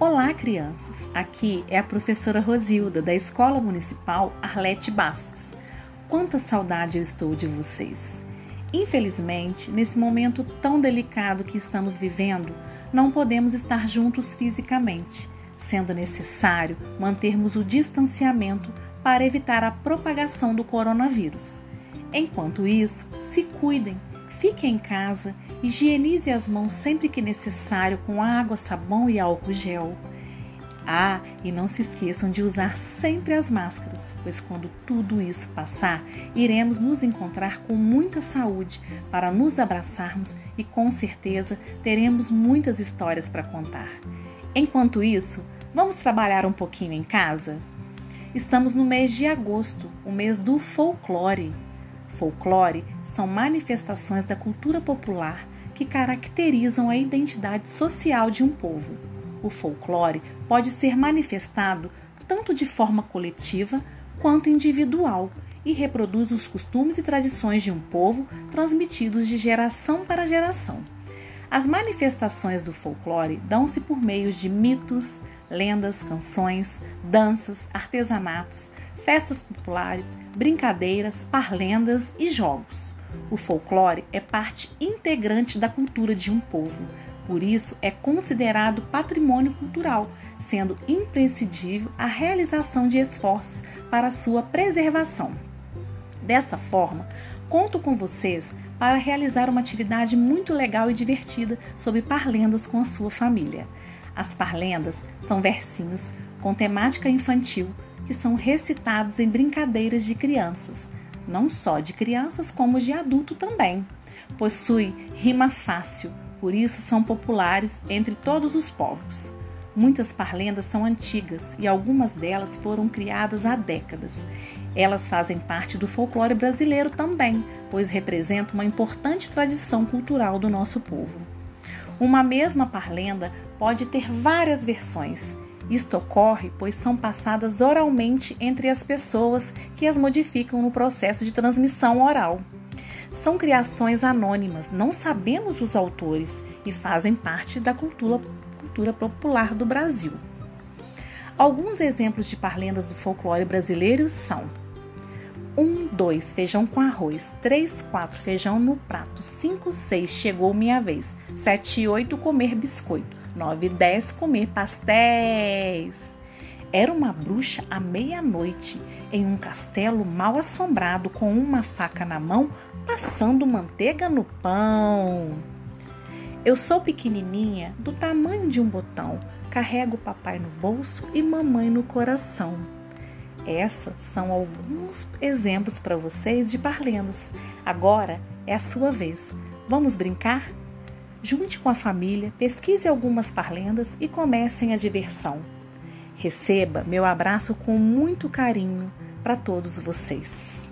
Olá, crianças! Aqui é a professora Rosilda, da Escola Municipal Arlete Bastos. Quanta saudade eu estou de vocês! Infelizmente, nesse momento tão delicado que estamos vivendo, não podemos estar juntos fisicamente, sendo necessário mantermos o distanciamento para evitar a propagação do coronavírus. Enquanto isso, se cuidem Fique em casa, higienize as mãos sempre que necessário com água, sabão e álcool gel. Ah, e não se esqueçam de usar sempre as máscaras, pois quando tudo isso passar, iremos nos encontrar com muita saúde para nos abraçarmos e com certeza teremos muitas histórias para contar. Enquanto isso, vamos trabalhar um pouquinho em casa? Estamos no mês de agosto, o mês do folclore. Folclore são manifestações da cultura popular que caracterizam a identidade social de um povo. O folclore pode ser manifestado tanto de forma coletiva quanto individual e reproduz os costumes e tradições de um povo transmitidos de geração para geração. As manifestações do folclore dão-se por meio de mitos, lendas, canções, danças, artesanatos, festas populares, brincadeiras, parlendas e jogos. O folclore é parte integrante da cultura de um povo, por isso é considerado patrimônio cultural, sendo imprescindível a realização de esforços para sua preservação. Dessa forma, conto com vocês para realizar uma atividade muito legal e divertida sobre parlendas com a sua família. As parlendas são versinhos com temática infantil que são recitados em brincadeiras de crianças, não só de crianças como de adulto também. Possui rima fácil, por isso são populares entre todos os povos. Muitas parlendas são antigas e algumas delas foram criadas há décadas. Elas fazem parte do folclore brasileiro também, pois representam uma importante tradição cultural do nosso povo. Uma mesma parlenda pode ter várias versões isto ocorre pois são passadas oralmente entre as pessoas que as modificam no processo de transmissão oral. São criações anônimas, não sabemos os autores e fazem parte da cultura, cultura popular do Brasil. Alguns exemplos de parlendas do folclore brasileiro são 1, 2, feijão com arroz. 3, 4, feijão no prato. 5, 6, chegou minha vez. 7 e 8, comer biscoito. 9 e 10, comer pastéis. Era uma bruxa à meia-noite, em um castelo mal assombrado, com uma faca na mão, passando manteiga no pão. Eu sou pequenininha, do tamanho de um botão, carrego papai no bolso e mamãe no coração. Essas são alguns exemplos para vocês de parlendas. Agora é a sua vez. Vamos brincar? Junte com a família, pesquise algumas parlendas e comecem a diversão. Receba meu abraço com muito carinho para todos vocês.